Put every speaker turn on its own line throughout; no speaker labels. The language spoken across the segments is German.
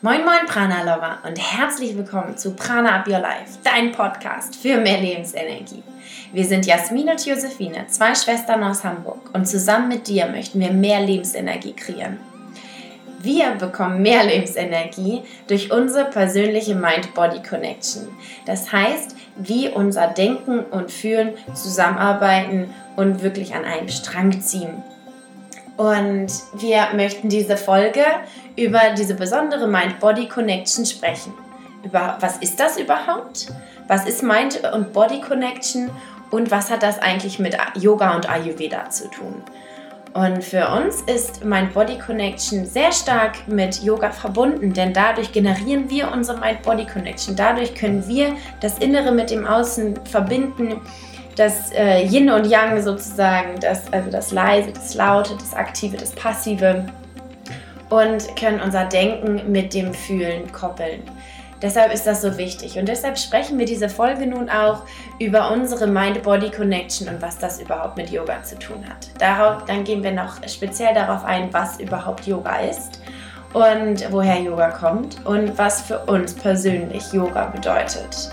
Moin Moin Prana Lover und herzlich willkommen zu Prana Up Your Life, dein Podcast für mehr Lebensenergie. Wir sind Jasmin und Josephine, zwei Schwestern aus Hamburg und zusammen mit dir möchten wir mehr Lebensenergie kreieren. Wir bekommen mehr Lebensenergie durch unsere persönliche Mind-Body-Connection. Das heißt, wie unser Denken und Fühlen zusammenarbeiten und wirklich an einem Strang ziehen. Und wir möchten diese Folge über diese besondere Mind-Body-Connection sprechen. Über was ist das überhaupt? Was ist Mind- und Body-Connection? Und was hat das eigentlich mit Yoga und Ayurveda zu tun? Und für uns ist Mind Body Connection sehr stark mit Yoga verbunden, denn dadurch generieren wir unsere Mind Body Connection. Dadurch können wir das Innere mit dem Außen verbinden das äh, Yin und Yang sozusagen, das, also das Leise, das Laute, das Aktive, das Passive und können unser Denken mit dem Fühlen koppeln. Deshalb ist das so wichtig und deshalb sprechen wir diese Folge nun auch über unsere Mind-Body-Connection und was das überhaupt mit Yoga zu tun hat. Darauf, dann gehen wir noch speziell darauf ein, was überhaupt Yoga ist und woher Yoga kommt und was für uns persönlich Yoga bedeutet.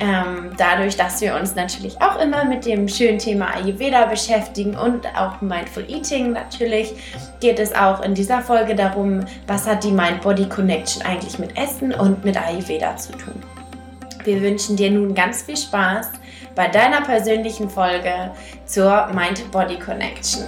Ähm, dadurch, dass wir uns natürlich auch immer mit dem schönen Thema Ayurveda beschäftigen und auch Mindful Eating natürlich, geht es auch in dieser Folge darum, was hat die Mind-Body-Connection eigentlich mit Essen und mit Ayurveda zu tun. Wir wünschen dir nun ganz viel Spaß bei deiner persönlichen Folge zur Mind-Body-Connection.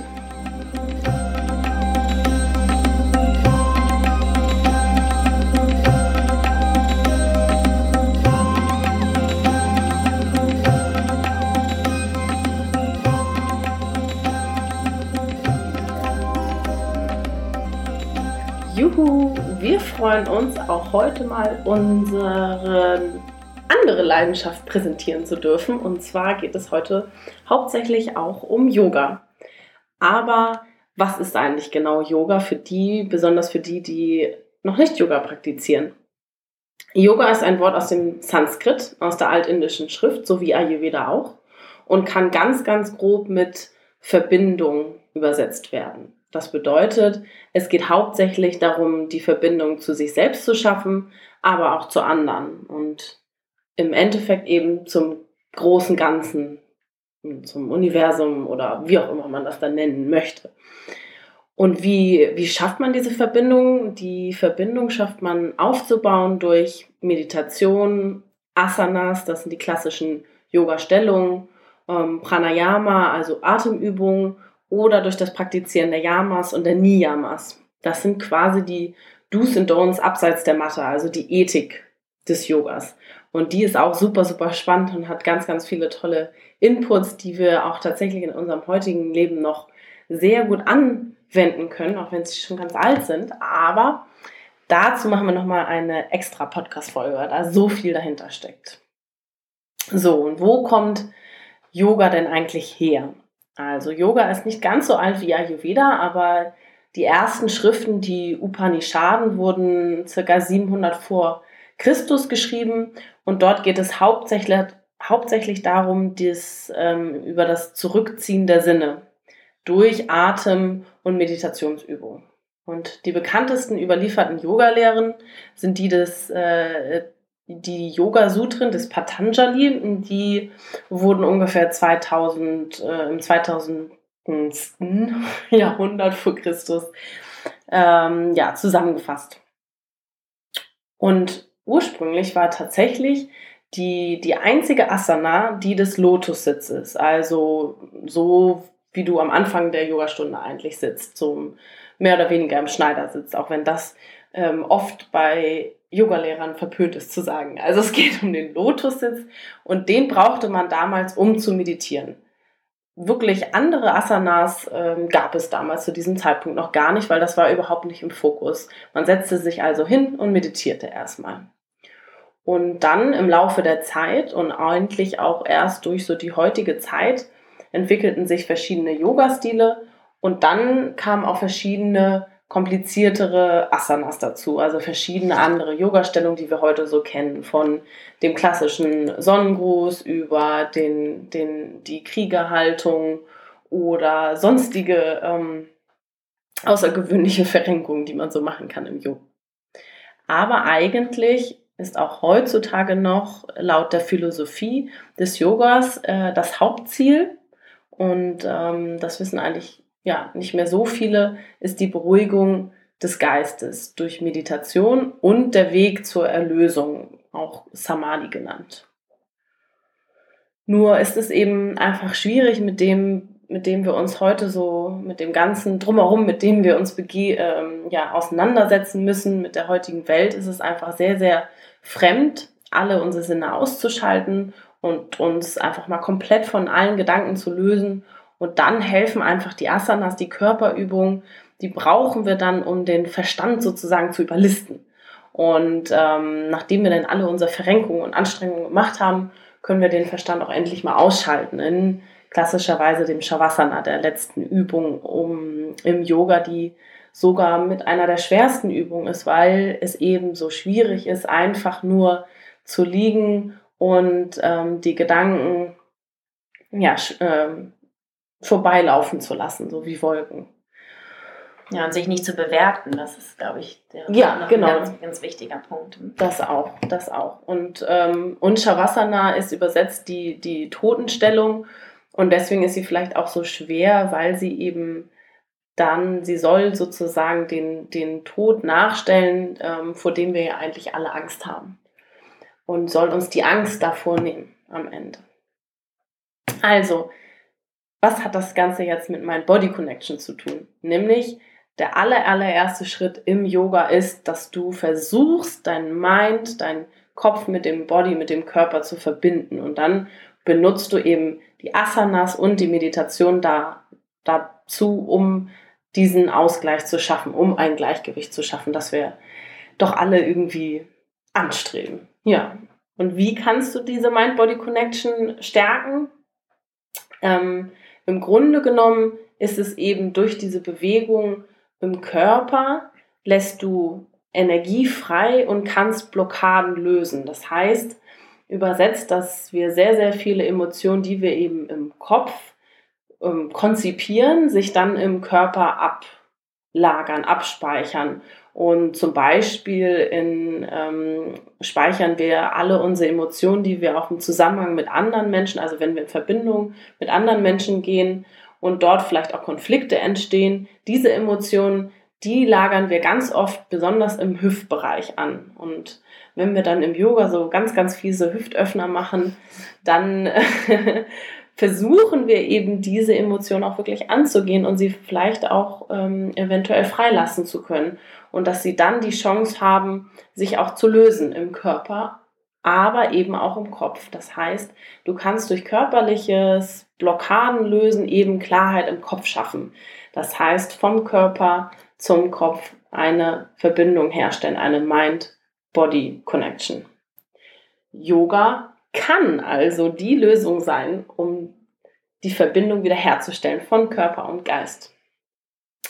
Juhu, wir freuen uns auch heute mal unsere andere Leidenschaft präsentieren zu dürfen. Und zwar geht es heute hauptsächlich auch um Yoga. Aber was ist eigentlich genau Yoga für die, besonders für die, die noch nicht Yoga praktizieren? Yoga ist ein Wort aus dem Sanskrit, aus der altindischen Schrift, so wie Ayurveda auch, und kann ganz, ganz grob mit Verbindung übersetzt werden. Das bedeutet, es geht hauptsächlich darum, die Verbindung zu sich selbst zu schaffen, aber auch zu anderen und im Endeffekt eben zum großen Ganzen, zum Universum oder wie auch immer man das dann nennen möchte. Und wie, wie schafft man diese Verbindung? Die Verbindung schafft man aufzubauen durch Meditation, Asanas, das sind die klassischen Yoga-Stellungen, ähm, Pranayama, also Atemübungen oder durch das Praktizieren der Yamas und der Niyamas. Das sind quasi die Do's und Don'ts abseits der Matte, also die Ethik des Yogas. Und die ist auch super, super spannend und hat ganz, ganz viele tolle Inputs, die wir auch tatsächlich in unserem heutigen Leben noch sehr gut anwenden können, auch wenn sie schon ganz alt sind. Aber dazu machen wir nochmal eine extra Podcast-Folge, da so viel dahinter steckt. So, und wo kommt Yoga denn eigentlich her? Also Yoga ist nicht ganz so alt wie Ayurveda, aber die ersten Schriften, die Upanishaden, wurden circa 700 vor Christus geschrieben und dort geht es hauptsächlich, hauptsächlich darum, dies, ähm, über das Zurückziehen der Sinne durch Atem- und Meditationsübungen. Und die bekanntesten überlieferten Yogalehren sind die des äh, die Yoga-Sutren des Patanjali, die wurden ungefähr 2000, äh, im 2000. Jahrhundert vor Christus ähm, ja, zusammengefasst. Und ursprünglich war tatsächlich die, die einzige Asana die des Lotussitzes, also so wie du am Anfang der Yogastunde eigentlich sitzt, so mehr oder weniger im Schneidersitz, auch wenn das ähm, oft bei Yogalehrern verpönt ist zu sagen. Also es geht um den Lotussitz und den brauchte man damals, um zu meditieren. Wirklich andere Asanas ähm, gab es damals zu diesem Zeitpunkt noch gar nicht, weil das war überhaupt nicht im Fokus. Man setzte sich also hin und meditierte erstmal. Und dann im Laufe der Zeit und eigentlich auch erst durch so die heutige Zeit entwickelten sich verschiedene Yoga-Stile und dann kamen auch verschiedene kompliziertere Asanas dazu, also verschiedene andere Yoga-Stellungen, die wir heute so kennen, von dem klassischen Sonnengruß über den, den, die Kriegerhaltung oder sonstige ähm, außergewöhnliche Verrenkungen, die man so machen kann im Yoga. Aber eigentlich ist auch heutzutage noch laut der Philosophie des Yogas äh, das Hauptziel, und ähm, das wissen eigentlich ja nicht mehr so viele, ist die Beruhigung des Geistes durch Meditation und der Weg zur Erlösung, auch Samadhi genannt. Nur ist es eben einfach schwierig mit dem, mit dem wir uns heute so, mit dem ganzen Drumherum, mit dem wir uns ähm, ja, auseinandersetzen müssen, mit der heutigen Welt, ist es einfach sehr, sehr fremd, alle unsere Sinne auszuschalten und uns einfach mal komplett von allen Gedanken zu lösen. Und dann helfen einfach die Asanas, die Körperübungen, die brauchen wir dann, um den Verstand sozusagen zu überlisten. Und ähm, nachdem wir dann alle unsere Verrenkungen und Anstrengungen gemacht haben, können wir den Verstand auch endlich mal ausschalten in klassischerweise dem Shavasana, der letzten Übung um, im Yoga, die sogar mit einer der schwersten Übungen ist, weil es eben so schwierig ist, einfach nur zu liegen und ähm, die Gedanken ja, ähm, vorbeilaufen zu lassen, so wie Wolken.
Ja, und sich nicht zu bewerten, das ist, glaube ich, der
ja, genau.
ganz, ganz wichtiger Punkt.
Das auch, das auch. Und, ähm, und Shavasana ist übersetzt die, die Totenstellung und deswegen ist sie vielleicht auch so schwer, weil sie eben dann, sie soll sozusagen den, den Tod nachstellen, ähm, vor dem wir ja eigentlich alle Angst haben. Und soll uns die Angst davor nehmen am Ende. Also, was hat das Ganze jetzt mit Mind Body Connection zu tun? Nämlich, der aller, allererste Schritt im Yoga ist, dass du versuchst, dein Mind, dein Kopf mit dem Body, mit dem Körper zu verbinden. Und dann benutzt du eben die Asanas und die Meditation da, dazu, um diesen Ausgleich zu schaffen, um ein Gleichgewicht zu schaffen, das wir doch alle irgendwie anstreben. Ja. Und wie kannst du diese Mind-Body-Connection stärken? Ähm, Im Grunde genommen ist es eben durch diese Bewegung im Körper, lässt du Energie frei und kannst Blockaden lösen. Das heißt, übersetzt, dass wir sehr, sehr viele Emotionen, die wir eben im Kopf ähm, konzipieren, sich dann im Körper ablagern, abspeichern. Und zum Beispiel in, ähm, speichern wir alle unsere Emotionen, die wir auch im Zusammenhang mit anderen Menschen, also wenn wir in Verbindung mit anderen Menschen gehen und dort vielleicht auch Konflikte entstehen, diese Emotionen, die lagern wir ganz oft besonders im Hüftbereich an. Und wenn wir dann im Yoga so ganz, ganz fiese Hüftöffner machen, dann versuchen wir eben diese Emotion auch wirklich anzugehen und sie vielleicht auch ähm, eventuell freilassen zu können und dass sie dann die Chance haben, sich auch zu lösen im Körper, aber eben auch im Kopf. Das heißt, du kannst durch körperliches Blockaden lösen, eben Klarheit im Kopf schaffen. Das heißt, vom Körper zum Kopf eine Verbindung herstellen, eine Mind-Body-Connection. Yoga kann also die Lösung sein, um die Verbindung wiederherzustellen von Körper und Geist.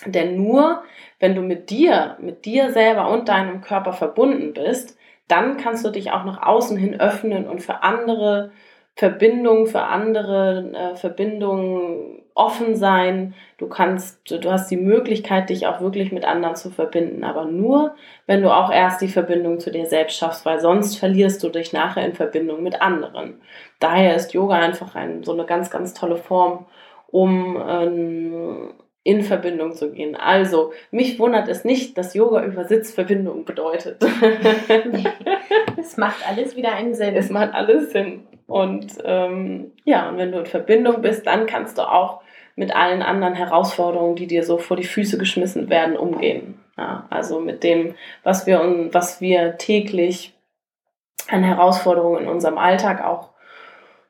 Denn nur wenn du mit dir, mit dir selber und deinem Körper verbunden bist, dann kannst du dich auch nach außen hin öffnen und für andere Verbindungen, für andere äh, Verbindungen offen sein. Du kannst, du hast die Möglichkeit, dich auch wirklich mit anderen zu verbinden, aber nur, wenn du auch erst die Verbindung zu dir selbst schaffst, weil sonst verlierst du dich nachher in Verbindung mit anderen. Daher ist Yoga einfach ein, so eine ganz, ganz tolle Form, um ähm, in Verbindung zu gehen. Also, mich wundert es nicht, dass Yoga über Sitzverbindung bedeutet.
es macht alles wieder einen Sinn.
Es macht alles Sinn. Und ähm, ja, und wenn du in Verbindung bist, dann kannst du auch mit allen anderen Herausforderungen, die dir so vor die Füße geschmissen werden, umgehen. Ja, also mit dem, was wir, was wir täglich an Herausforderungen in unserem Alltag auch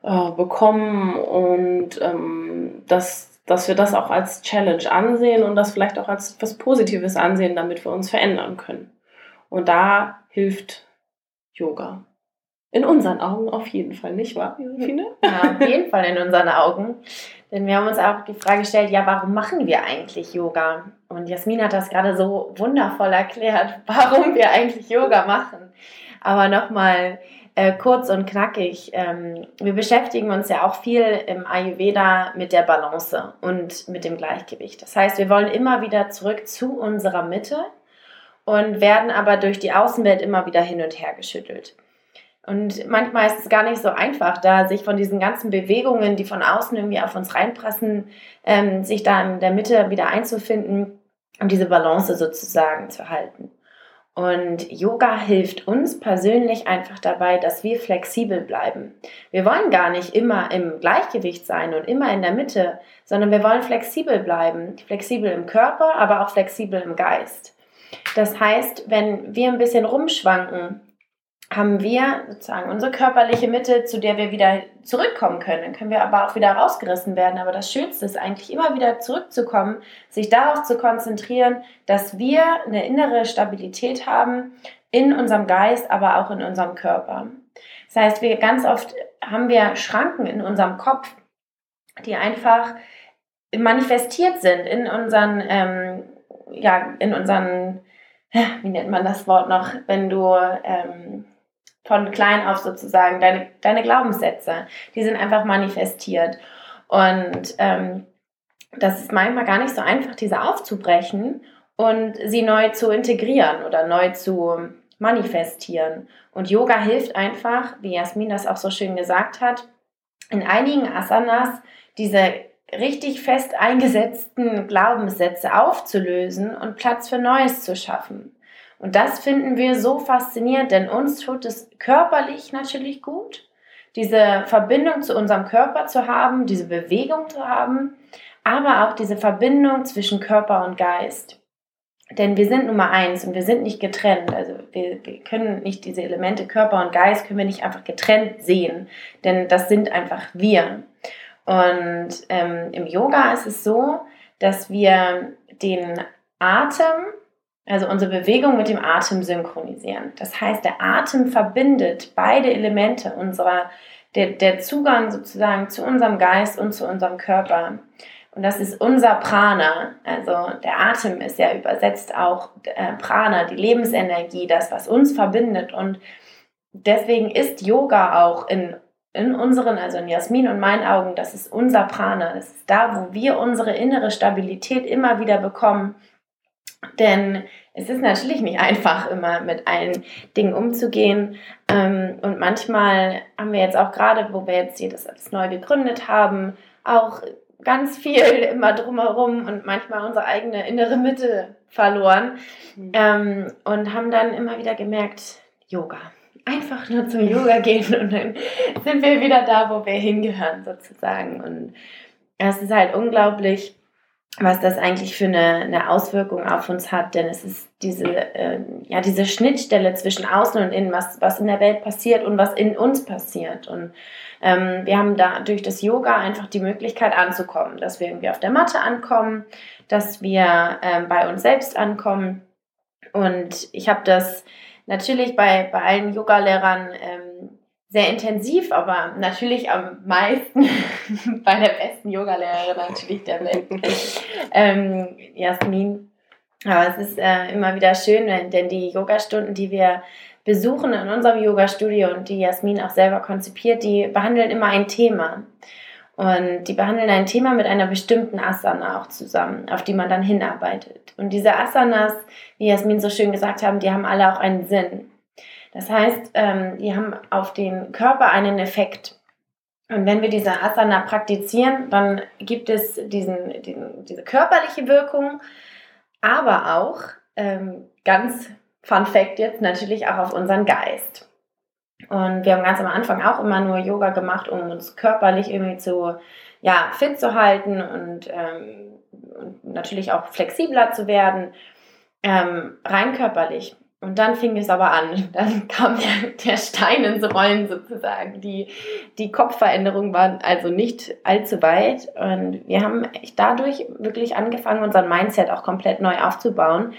äh, bekommen und ähm, dass, dass wir das auch als Challenge ansehen und das vielleicht auch als was Positives ansehen, damit wir uns verändern können. Und da hilft Yoga. In unseren Augen auf jeden Fall, nicht wahr, Josephine?
Ja, auf jeden Fall in unseren Augen. Denn wir haben uns auch die Frage gestellt, ja, warum machen wir eigentlich Yoga? Und Jasmin hat das gerade so wundervoll erklärt, warum wir eigentlich Yoga machen. Aber nochmal äh, kurz und knackig. Ähm, wir beschäftigen uns ja auch viel im Ayurveda mit der Balance und mit dem Gleichgewicht. Das heißt, wir wollen immer wieder zurück zu unserer Mitte und werden aber durch die Außenwelt immer wieder hin und her geschüttelt. Und manchmal ist es gar nicht so einfach, da sich von diesen ganzen Bewegungen, die von außen irgendwie auf uns reinprassen, ähm, sich da in der Mitte wieder einzufinden und diese Balance sozusagen zu halten. Und Yoga hilft uns persönlich einfach dabei, dass wir flexibel bleiben. Wir wollen gar nicht immer im Gleichgewicht sein und immer in der Mitte, sondern wir wollen flexibel bleiben. Flexibel im Körper, aber auch flexibel im Geist. Das heißt, wenn wir ein bisschen rumschwanken, haben wir sozusagen unsere körperliche Mitte, zu der wir wieder zurückkommen können. Dann können wir aber auch wieder rausgerissen werden. Aber das Schönste ist eigentlich immer wieder zurückzukommen, sich darauf zu konzentrieren, dass wir eine innere Stabilität haben in unserem Geist, aber auch in unserem Körper. Das heißt, wir ganz oft haben wir Schranken in unserem Kopf, die einfach manifestiert sind in unseren, ähm, ja, in unseren, wie nennt man das Wort noch, wenn du ähm, von klein auf sozusagen, deine, deine Glaubenssätze, die sind einfach manifestiert. Und ähm, das ist manchmal gar nicht so einfach, diese aufzubrechen und sie neu zu integrieren oder neu zu manifestieren. Und Yoga hilft einfach, wie Jasmin das auch so schön gesagt hat, in einigen Asanas diese richtig fest eingesetzten Glaubenssätze aufzulösen und Platz für Neues zu schaffen. Und das finden wir so faszinierend, denn uns tut es körperlich natürlich gut, diese Verbindung zu unserem Körper zu haben, diese Bewegung zu haben, aber auch diese Verbindung zwischen Körper und Geist. Denn wir sind Nummer eins und wir sind nicht getrennt. Also wir, können nicht diese Elemente Körper und Geist, können wir nicht einfach getrennt sehen, denn das sind einfach wir. Und ähm, im Yoga ist es so, dass wir den Atem also unsere Bewegung mit dem Atem synchronisieren. Das heißt, der Atem verbindet beide Elemente unserer, der, der Zugang sozusagen zu unserem Geist und zu unserem Körper. Und das ist unser Prana. Also der Atem ist ja übersetzt auch äh, Prana, die Lebensenergie, das, was uns verbindet. Und deswegen ist Yoga auch in, in unseren, also in Jasmin und meinen Augen, das ist unser Prana. Das ist da, wo wir unsere innere Stabilität immer wieder bekommen denn es ist natürlich nicht einfach, immer mit allen Dingen umzugehen. Ähm, und manchmal haben wir jetzt auch gerade, wo wir jetzt hier das alles neu gegründet haben, auch ganz viel immer drumherum und manchmal unsere eigene innere Mitte verloren. Mhm. Ähm, und haben dann immer wieder gemerkt, Yoga. Einfach nur zum Yoga gehen und dann sind wir wieder da, wo wir hingehören sozusagen. Und es ist halt unglaublich, was das eigentlich für eine, eine Auswirkung auf uns hat, denn es ist diese, äh, ja, diese Schnittstelle zwischen außen und innen, was, was in der Welt passiert und was in uns passiert. Und ähm, wir haben da durch das Yoga einfach die Möglichkeit anzukommen, dass wir irgendwie auf der Matte ankommen, dass wir ähm, bei uns selbst ankommen. Und ich habe das natürlich bei, bei allen Yoga-Lehrern ähm, sehr intensiv, aber natürlich am meisten bei der besten Yogalehrerin natürlich der Welt, ähm, Jasmin. Aber es ist äh, immer wieder schön, denn die Yogastunden, die wir besuchen in unserem Yoga-Studio und die Jasmin auch selber konzipiert, die behandeln immer ein Thema. Und die behandeln ein Thema mit einer bestimmten Asana auch zusammen, auf die man dann hinarbeitet. Und diese Asanas, wie Jasmin so schön gesagt haben, die haben alle auch einen Sinn. Das heißt, ähm, die haben auf den Körper einen Effekt. Und wenn wir diese Asana praktizieren, dann gibt es diesen, diesen diese körperliche Wirkung, aber auch ähm, ganz Fun Fact jetzt natürlich auch auf unseren Geist. Und wir haben ganz am Anfang auch immer nur Yoga gemacht, um uns körperlich irgendwie zu ja, fit zu halten und, ähm, und natürlich auch flexibler zu werden, ähm, rein körperlich. Und dann fing es aber an. Dann kam der, der Stein ins Rollen sozusagen. Die, die Kopfveränderung war also nicht allzu weit. Und wir haben dadurch wirklich angefangen, unseren Mindset auch komplett neu aufzubauen.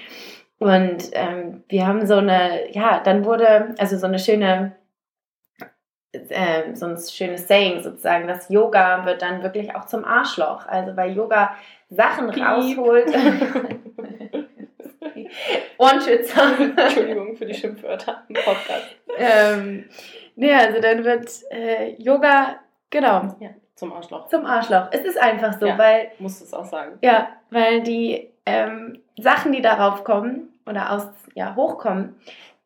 Und ähm, wir haben so eine, ja, dann wurde, also so eine schöne, äh, so ein schönes Saying sozusagen, das Yoga wird dann wirklich auch zum Arschloch. Also weil Yoga Sachen Piep. rausholt. Ohrenschützer.
Entschuldigung für die Schimpfwörter im Podcast.
Ähm, Ja, also dann wird äh, Yoga, genau.
Ja, zum Arschloch.
Zum Arschloch. Es ist einfach so, ja, weil.
Musst es auch sagen.
Ja, weil die ähm, Sachen, die darauf kommen oder aus, ja, hochkommen,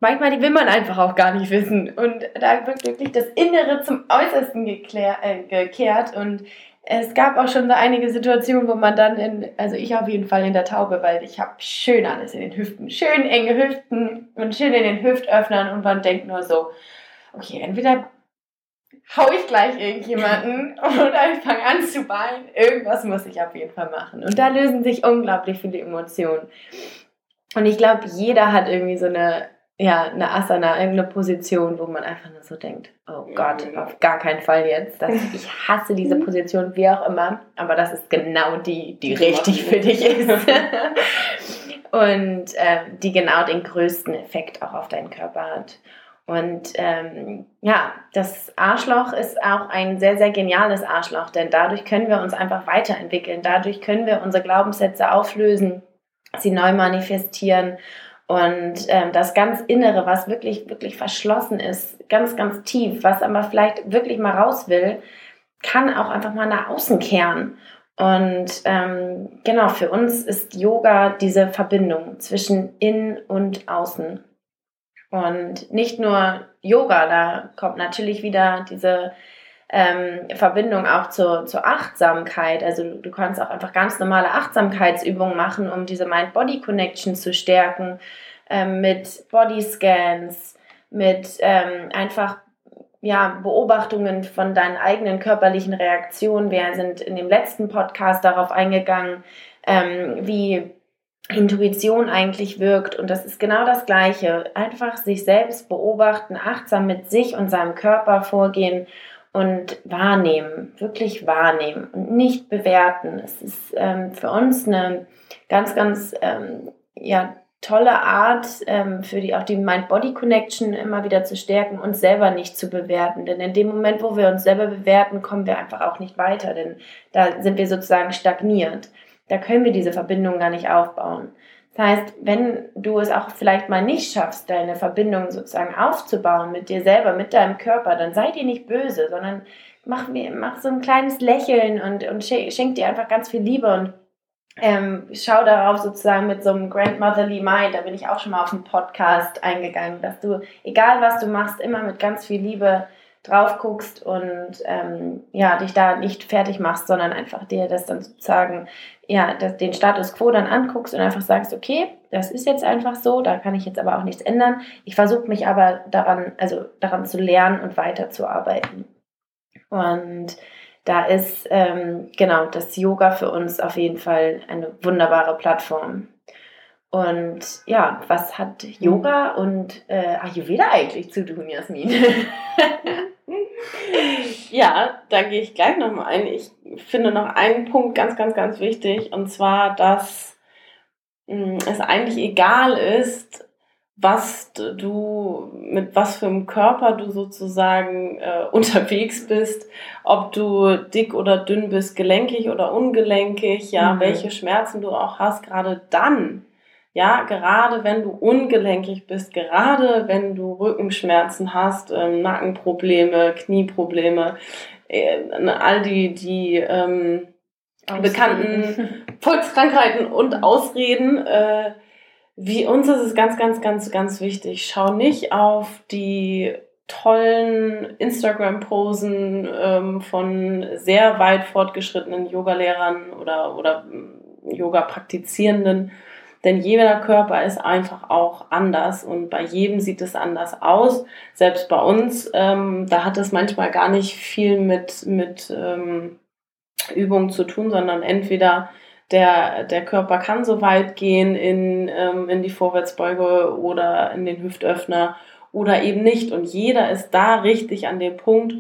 manchmal die will man einfach auch gar nicht wissen. Und da wird wirklich das Innere zum Äußersten geklär, äh, gekehrt. Und es gab auch schon so einige Situationen, wo man dann in, also ich auf jeden Fall in der Taube, weil ich habe schön alles in den Hüften, schön enge Hüften und schön in den Hüftöffnern und man denkt nur so, okay, entweder hau ich gleich irgendjemanden oder ich fange an zu weinen. Irgendwas muss ich auf jeden Fall machen. Und da lösen sich unglaublich viele Emotionen. Und ich glaube, jeder hat irgendwie so eine, ja, eine Asana, irgendeine Position, wo man einfach nur so denkt, oh Gott, auf gar keinen Fall jetzt. Das, ich hasse diese mhm. Position, wie auch immer. Aber das ist genau die, die, die richtig für dich ist. Und äh, die genau den größten Effekt auch auf deinen Körper hat. Und ähm, ja, das Arschloch ist auch ein sehr, sehr geniales Arschloch, denn dadurch können wir uns einfach weiterentwickeln. Dadurch können wir unsere Glaubenssätze auflösen, sie neu manifestieren und ähm, das ganz Innere, was wirklich, wirklich verschlossen ist, ganz, ganz tief, was aber vielleicht wirklich mal raus will, kann auch einfach mal nach außen kehren. Und ähm, genau, für uns ist Yoga diese Verbindung zwischen Innen und Außen. Und nicht nur Yoga, da kommt natürlich wieder diese ähm, Verbindung auch zur, zur Achtsamkeit. Also du, kannst auch einfach ganz normale Achtsamkeitsübungen machen, um diese Mind-Body-Connection zu stärken, ähm, mit Bodyscans, mit ähm, einfach ja, Beobachtungen von deinen eigenen körperlichen Reaktionen. Wir sind in dem letzten Podcast darauf eingegangen, ähm, wie Intuition eigentlich wirkt. Und das ist genau das Gleiche. Einfach sich selbst beobachten, achtsam mit sich und seinem Körper vorgehen und wahrnehmen, wirklich wahrnehmen und nicht bewerten. Es ist ähm, für uns eine ganz, ganz ähm, ja, tolle Art, ähm, für die auch die Mind-Body-Connection immer wieder zu stärken, uns selber nicht zu bewerten. Denn in dem Moment, wo wir uns selber bewerten, kommen wir einfach auch nicht weiter, denn da sind wir sozusagen stagniert da können wir diese Verbindung gar nicht aufbauen. Das heißt, wenn du es auch vielleicht mal nicht schaffst, deine Verbindung sozusagen aufzubauen mit dir selber, mit deinem Körper, dann sei dir nicht böse, sondern mach, mir, mach so ein kleines Lächeln und, und schenk dir einfach ganz viel Liebe und ähm, schau darauf sozusagen mit so einem Grandmotherly Mind, da bin ich auch schon mal auf einen Podcast eingegangen, dass du, egal was du machst, immer mit ganz viel Liebe drauf guckst und ähm, ja, dich da nicht fertig machst, sondern einfach dir das dann sozusagen, ja, das, den Status quo dann anguckst und einfach sagst, okay, das ist jetzt einfach so, da kann ich jetzt aber auch nichts ändern. Ich versuche mich aber daran, also daran zu lernen und weiterzuarbeiten. Und da ist ähm, genau das Yoga für uns auf jeden Fall eine wunderbare Plattform. Und ja, was hat Yoga und äh, Ayurveda eigentlich zu tun, Jasmin?
ja, da gehe ich gleich nochmal ein. Ich finde noch einen Punkt ganz, ganz, ganz wichtig, und zwar, dass mh, hm, es eigentlich egal ist, was du, mit was für einem Körper du sozusagen äh, unterwegs bist, ob du dick oder dünn bist, gelenkig oder ungelenkig, ja, mhm. welche Schmerzen du auch hast, gerade dann ja, gerade wenn du ungelenkig bist, gerade wenn du Rückenschmerzen hast, ähm, Nackenprobleme, Knieprobleme, äh, all die, die ähm, bekannten Volkskrankheiten und Ausreden, äh, wie uns ist es ganz, ganz, ganz, ganz wichtig. Schau nicht auf die tollen Instagram-Posen ähm, von sehr weit fortgeschrittenen Yogalehrern oder, oder Yoga-Praktizierenden, denn jeder Körper ist einfach auch anders und bei jedem sieht es anders aus. Selbst bei uns, ähm, da hat es manchmal gar nicht viel mit, mit ähm, Übung zu tun, sondern entweder der, der Körper kann so weit gehen in, ähm, in die Vorwärtsbeuge oder in den Hüftöffner oder eben nicht. Und jeder ist da richtig an dem Punkt,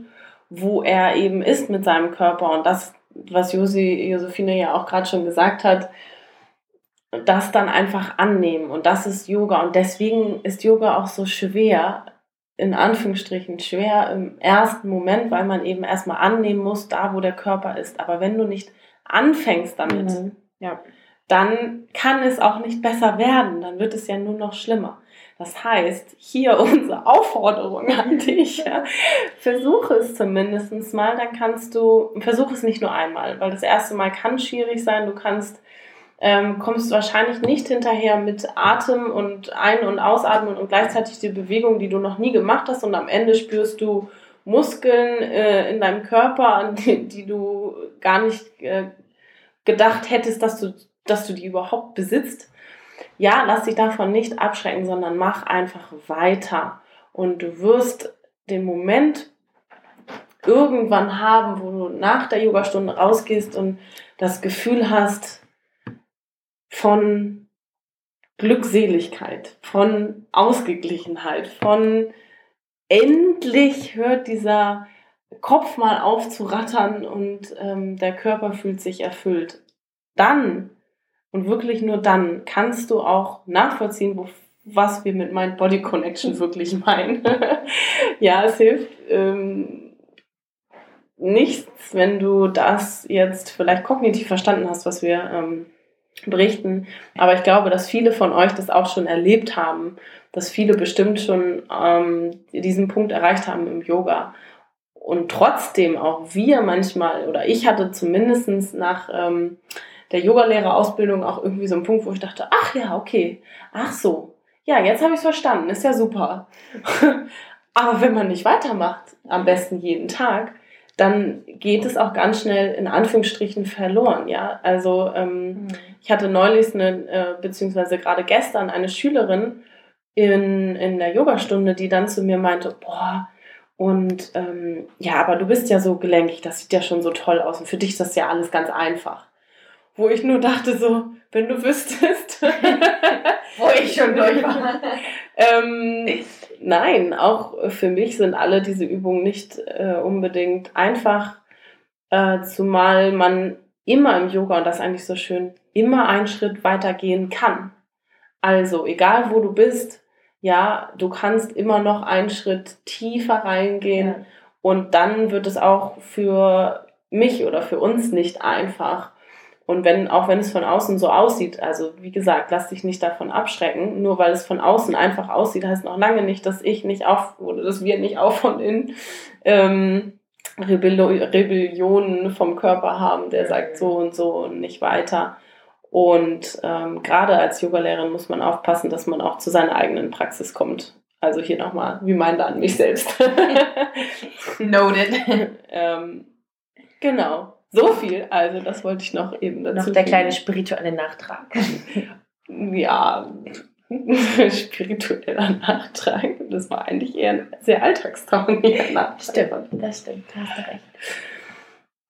wo er eben ist mit seinem Körper. Und das, was Josi, Josephine ja auch gerade schon gesagt hat, das dann einfach annehmen. Und das ist Yoga. Und deswegen ist Yoga auch so schwer, in Anführungsstrichen schwer im ersten Moment, weil man eben erstmal annehmen muss, da wo der Körper ist. Aber wenn du nicht anfängst damit, mhm. ja. dann kann es auch nicht besser werden. Dann wird es ja nur noch schlimmer. Das heißt, hier unsere Aufforderung an dich. Ja, versuche es zumindest mal, dann kannst du, versuche es nicht nur einmal, weil das erste Mal kann schwierig sein. Du kannst, ähm, kommst wahrscheinlich nicht hinterher mit Atem und Ein- und Ausatmen und gleichzeitig die Bewegung, die du noch nie gemacht hast und am Ende spürst du Muskeln äh, in deinem Körper, die, die du gar nicht äh, gedacht hättest, dass du, dass du die überhaupt besitzt ja, lass dich davon nicht abschrecken, sondern mach einfach weiter. Und du wirst den Moment irgendwann haben, wo du nach der Yogastunde rausgehst und das Gefühl hast von Glückseligkeit, von Ausgeglichenheit, von endlich hört dieser Kopf mal auf zu rattern und ähm, der Körper fühlt sich erfüllt. Dann und wirklich nur dann kannst du auch nachvollziehen, wo, was wir mit Mind-Body Connection wirklich meinen. ja, es hilft ähm, nichts, wenn du das jetzt vielleicht kognitiv verstanden hast, was wir ähm, berichten. Aber ich glaube, dass viele von euch das auch schon erlebt haben, dass viele bestimmt schon ähm, diesen Punkt erreicht haben im Yoga. Und trotzdem auch wir manchmal, oder ich hatte zumindest nach ähm, der Yogalehrerausbildung auch irgendwie so ein Punkt, wo ich dachte, ach ja, okay, ach so, ja, jetzt habe ich es verstanden, ist ja super. Aber wenn man nicht weitermacht, am besten jeden Tag, dann geht es auch ganz schnell in Anführungsstrichen verloren, ja. Also ähm, mhm. ich hatte neulich eine, äh, beziehungsweise gerade gestern eine Schülerin in, in der Yogastunde, die dann zu mir meinte, boah, und ähm, ja, aber du bist ja so gelenkig, das sieht ja schon so toll aus und für dich ist das ja alles ganz einfach wo ich nur dachte so, wenn du wüsstest,
wo ich schon durch war.
ähm, nein, auch für mich sind alle diese Übungen nicht äh, unbedingt einfach, äh, zumal man immer im Yoga, und das ist eigentlich so schön, immer einen Schritt weiter gehen kann. Also, egal wo du bist, ja, du kannst immer noch einen Schritt tiefer reingehen ja. und dann wird es auch für mich oder für uns nicht einfach. Und wenn, auch wenn es von außen so aussieht, also wie gesagt, lass dich nicht davon abschrecken, nur weil es von außen einfach aussieht, heißt noch lange nicht, dass ich nicht auf, oder dass wir nicht auch von innen ähm, Rebellionen vom Körper haben, der sagt so und so und nicht weiter. Und ähm, gerade als Yogalehrerin muss man aufpassen, dass man auch zu seiner eigenen Praxis kommt. Also hier nochmal Reminder an mich selbst.
Noted.
ähm, genau. So viel, also das wollte ich noch eben
dazu. Noch der kleine spirituelle Nachtrag.
ja, spiritueller Nachtrag. Das war eigentlich eher ein sehr alltagstauglicher Nachtrag.
Stimmt, das stimmt, da hast du recht.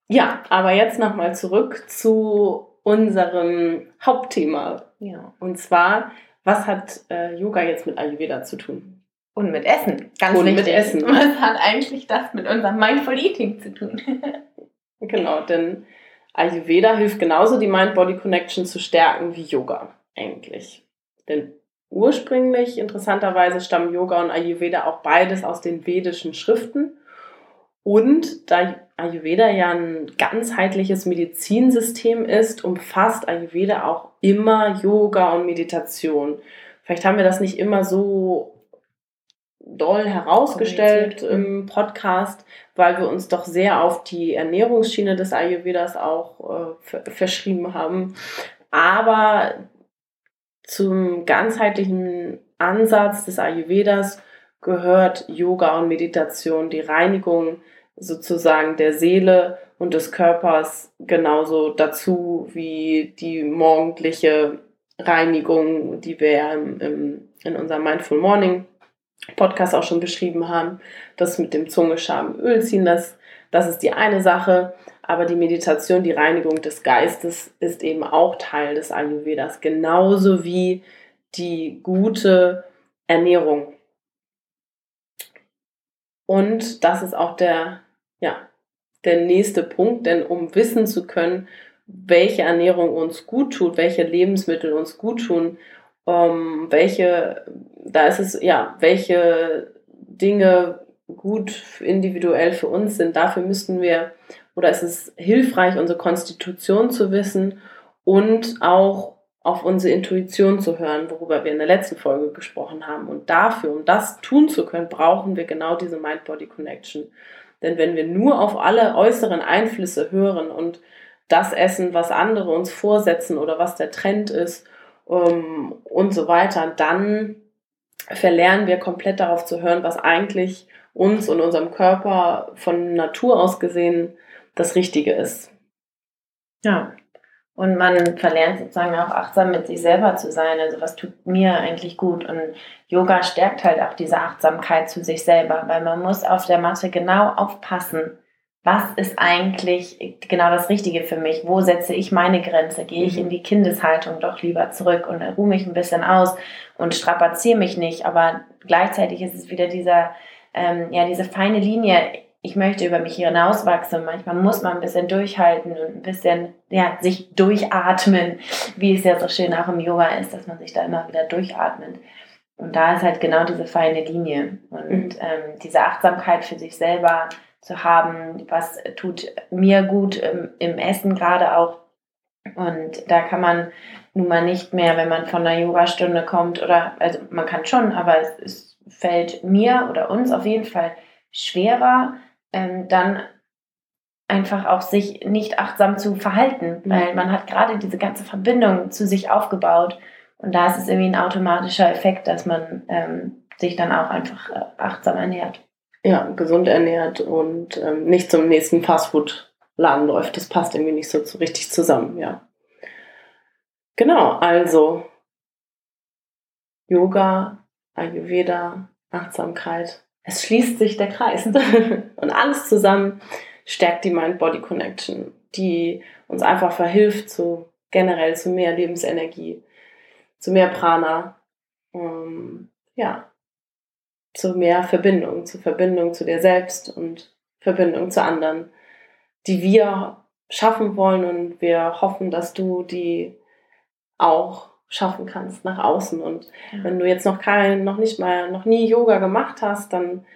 Ja, aber jetzt nochmal zurück zu unserem Hauptthema.
Ja.
Und zwar, was hat äh, Yoga jetzt mit Ayurveda zu tun?
Und mit Essen,
ganz Und wichtig. mit Essen.
Was hat eigentlich das mit unserem Mindful Eating zu tun?
Genau, denn Ayurveda hilft genauso, die Mind-Body-Connection zu stärken wie Yoga eigentlich. Denn ursprünglich, interessanterweise, stammen Yoga und Ayurveda auch beides aus den vedischen Schriften. Und da Ayurveda ja ein ganzheitliches Medizinsystem ist, umfasst Ayurveda auch immer Yoga und Meditation. Vielleicht haben wir das nicht immer so doll herausgestellt im Podcast, weil wir uns doch sehr auf die Ernährungsschiene des Ayurvedas auch äh, verschrieben haben. Aber zum ganzheitlichen Ansatz des Ayurvedas gehört Yoga und Meditation, die Reinigung sozusagen der Seele und des Körpers genauso dazu wie die morgendliche Reinigung, die wir in unserem Mindful Morning Podcast auch schon beschrieben haben, das mit dem Zungescham Öl ziehen, das, das ist die eine Sache. Aber die Meditation, die Reinigung des Geistes ist eben auch Teil des Ayurvedas, genauso wie die gute Ernährung. Und das ist auch der, ja, der nächste Punkt, denn um wissen zu können, welche Ernährung uns gut tut, welche Lebensmittel uns gut tun ähm, welche, da ist es, ja, welche Dinge gut individuell für uns sind. Dafür müssten wir, oder ist es hilfreich, unsere Konstitution zu wissen und auch auf unsere Intuition zu hören, worüber wir in der letzten Folge gesprochen haben. Und dafür, um das tun zu können, brauchen wir genau diese Mind-Body-Connection. Denn wenn wir nur auf alle äußeren Einflüsse hören und das essen, was andere uns vorsetzen oder was der Trend ist um, und so weiter, dann verlernen wir komplett darauf zu hören, was eigentlich uns und unserem Körper von Natur aus gesehen das Richtige ist.
Ja, und man verlernt sozusagen auch achtsam mit sich selber zu sein. Also was tut mir eigentlich gut? Und Yoga stärkt halt auch diese Achtsamkeit zu sich selber, weil man muss auf der Matte genau aufpassen, was ist eigentlich genau das Richtige für mich? Wo setze ich meine Grenze? Gehe ich mhm. in die Kindeshaltung doch lieber zurück und ruhe mich ein bisschen aus und strapaziere mich nicht? Aber gleichzeitig ist es wieder dieser, ähm, ja, diese feine Linie ich möchte über mich hinauswachsen. Manchmal muss man ein bisschen durchhalten und ein bisschen ja, sich durchatmen, wie es ja so schön auch im Yoga ist, dass man sich da immer wieder durchatmet. Und da ist halt genau diese feine Linie und mhm. ähm, diese Achtsamkeit für sich selber zu haben, was tut mir gut im, im Essen gerade auch. Und da kann man nun mal nicht mehr, wenn man von einer Yogastunde kommt oder, also man kann schon, aber es, es fällt mir oder uns auf jeden Fall schwerer, ähm, dann einfach auch sich nicht achtsam zu verhalten, mhm. weil man hat gerade diese ganze Verbindung zu sich aufgebaut und da ist es irgendwie ein automatischer Effekt, dass man ähm, sich dann auch einfach äh, achtsam ernährt.
Ja, gesund ernährt und ähm, nicht zum nächsten Fastfood-Laden läuft. Das passt irgendwie nicht so, richtig zusammen, ja. Genau, also Yoga, Ayurveda, Achtsamkeit, es schließt sich der Kreis. und alles zusammen stärkt die Mind-Body-Connection, die uns einfach verhilft zu generell zu mehr Lebensenergie, zu mehr Prana, ähm, ja, zu mehr Verbindung, zu Verbindung zu dir selbst und Verbindung zu anderen, die wir schaffen wollen und wir hoffen, dass du die auch schaffen kannst nach außen. Und ja. wenn du jetzt noch kein, noch nicht mal, noch nie Yoga gemacht hast, dann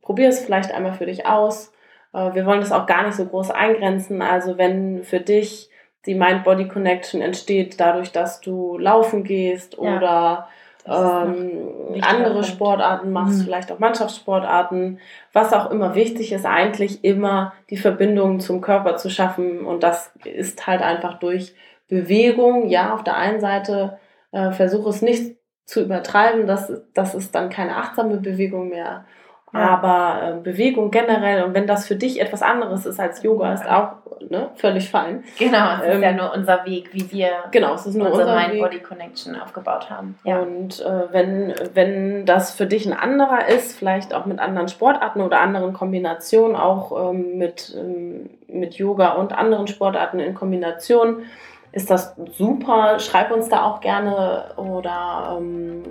probier es vielleicht einmal für dich aus. Äh, wir wollen das auch gar nicht so groß eingrenzen. Also wenn für dich die Mind-Body-Connection entsteht dadurch, dass du laufen gehst ja. oder ähm, andere Sportarten machst, mhm. vielleicht auch Mannschaftssportarten, was auch immer wichtig ist, eigentlich immer die Verbindung zum Körper zu schaffen. Und das ist halt einfach durch Bewegung, ja, auf der einen Seite äh, versuche es nicht zu übertreiben, das, das ist dann keine achtsame Bewegung mehr. Ja. Aber äh, Bewegung generell und wenn das für dich etwas anderes ist als Yoga, ist auch ne, völlig fein.
Genau, es ähm, ist ja nur unser Weg, wie wir
genau, es ist nur
unsere Mind-Body-Connection aufgebaut haben.
Ja. Und äh, wenn, wenn das für dich ein anderer ist, vielleicht auch mit anderen Sportarten oder anderen Kombinationen, auch ähm, mit, ähm, mit Yoga und anderen Sportarten in Kombination, ist das super. Schreib uns da auch gerne oder ähm,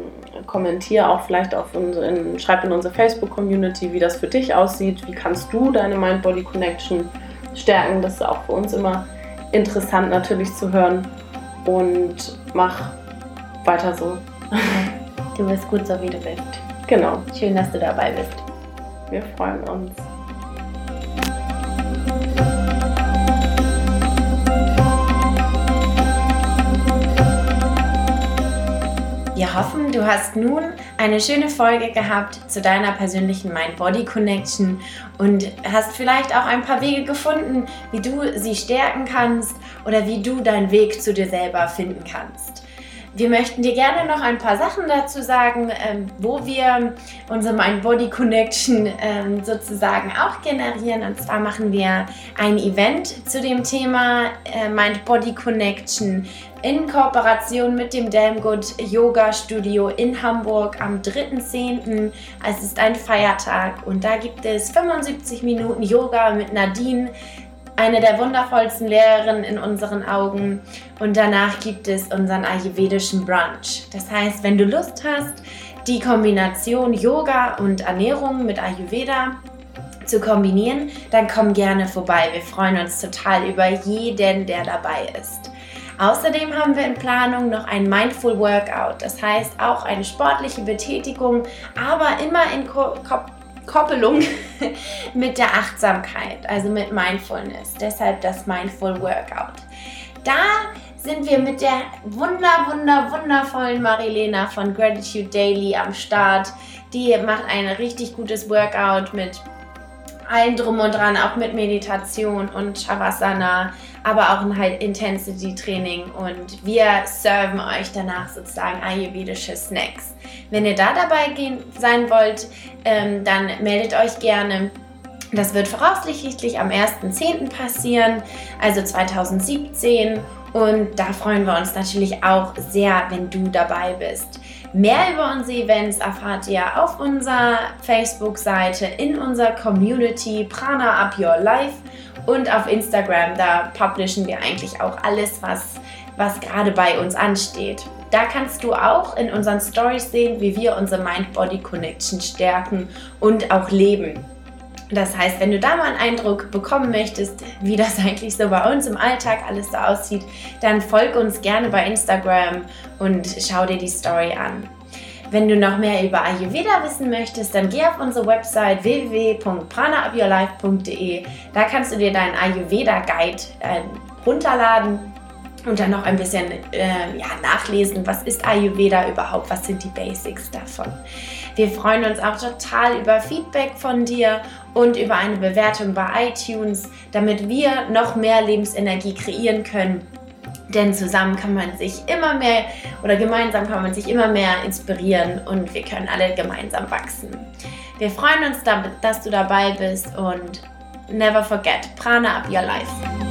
kommentier auch vielleicht auf unsere, schreib in unsere Facebook-Community, wie das für dich aussieht. Wie kannst du deine Mind-Body-Connection stärken? Das ist auch für uns immer interessant natürlich zu hören. Und mach weiter so.
Du bist gut so, wie du bist.
Genau.
Schön, dass du dabei bist.
Wir freuen uns.
Wir hoffen, du hast nun eine schöne Folge gehabt zu deiner persönlichen Mind-Body-Connection und hast vielleicht auch ein paar Wege gefunden, wie du sie stärken kannst oder wie du deinen Weg zu dir selber finden kannst. Wir möchten dir gerne noch ein paar Sachen dazu sagen, ähm, wo wir unsere Mind-Body-Connection ähm, sozusagen auch generieren. Und zwar machen wir ein Event zu dem Thema äh, Mind-Body-Connection in Kooperation mit dem Damgood Yoga Studio in Hamburg am 3.10. Es ist ein Feiertag und da gibt es 75 Minuten Yoga mit Nadine eine der wundervollsten Lehrerinnen in unseren Augen. Und danach gibt es unseren ayurvedischen Brunch. Das heißt, wenn du Lust hast, die Kombination Yoga und Ernährung mit Ayurveda zu kombinieren, dann komm gerne vorbei. Wir freuen uns total über jeden, der dabei ist. Außerdem haben wir in Planung noch ein Mindful Workout, das heißt auch eine sportliche Betätigung, aber immer in Ko Ko Koppelung mit der Achtsamkeit, also mit Mindfulness. Deshalb das Mindful Workout. Da sind wir mit der wunder, wunder, wundervollen Marilena von Gratitude Daily am Start. Die macht ein richtig gutes Workout mit allen drum und dran, auch mit Meditation und Shavasana, aber auch ein High Intensity Training und wir serven euch danach sozusagen ayurvedische Snacks. Wenn ihr da dabei gehen, sein wollt, ähm, dann meldet euch gerne. Das wird voraussichtlich am 1.10. passieren, also 2017. Und da freuen wir uns natürlich auch sehr, wenn du dabei bist. Mehr über unsere Events erfahrt ihr auf unserer Facebook-Seite, in unserer Community Prana Up Your Life und auf Instagram. Da publishen wir eigentlich auch alles, was, was gerade bei uns ansteht. Da kannst du auch in unseren Stories sehen, wie wir unsere Mind-Body-Connection stärken und auch leben. Das heißt, wenn du da mal einen Eindruck bekommen möchtest, wie das eigentlich so bei uns im Alltag alles so aussieht, dann folge uns gerne bei Instagram und schau dir die Story an. Wenn du noch mehr über Ayurveda wissen möchtest, dann geh auf unsere Website www.pranaupyourlife.de. Da kannst du dir deinen Ayurveda Guide äh, runterladen und dann noch ein bisschen äh, ja, nachlesen, was ist Ayurveda überhaupt, was sind die Basics davon. Wir freuen uns auch total über Feedback von dir und über eine Bewertung bei iTunes, damit wir noch mehr Lebensenergie kreieren können. Denn zusammen kann man sich immer mehr oder gemeinsam kann man sich immer mehr inspirieren und wir können alle gemeinsam wachsen. Wir freuen uns, dass du dabei bist und never forget, Prana up your life.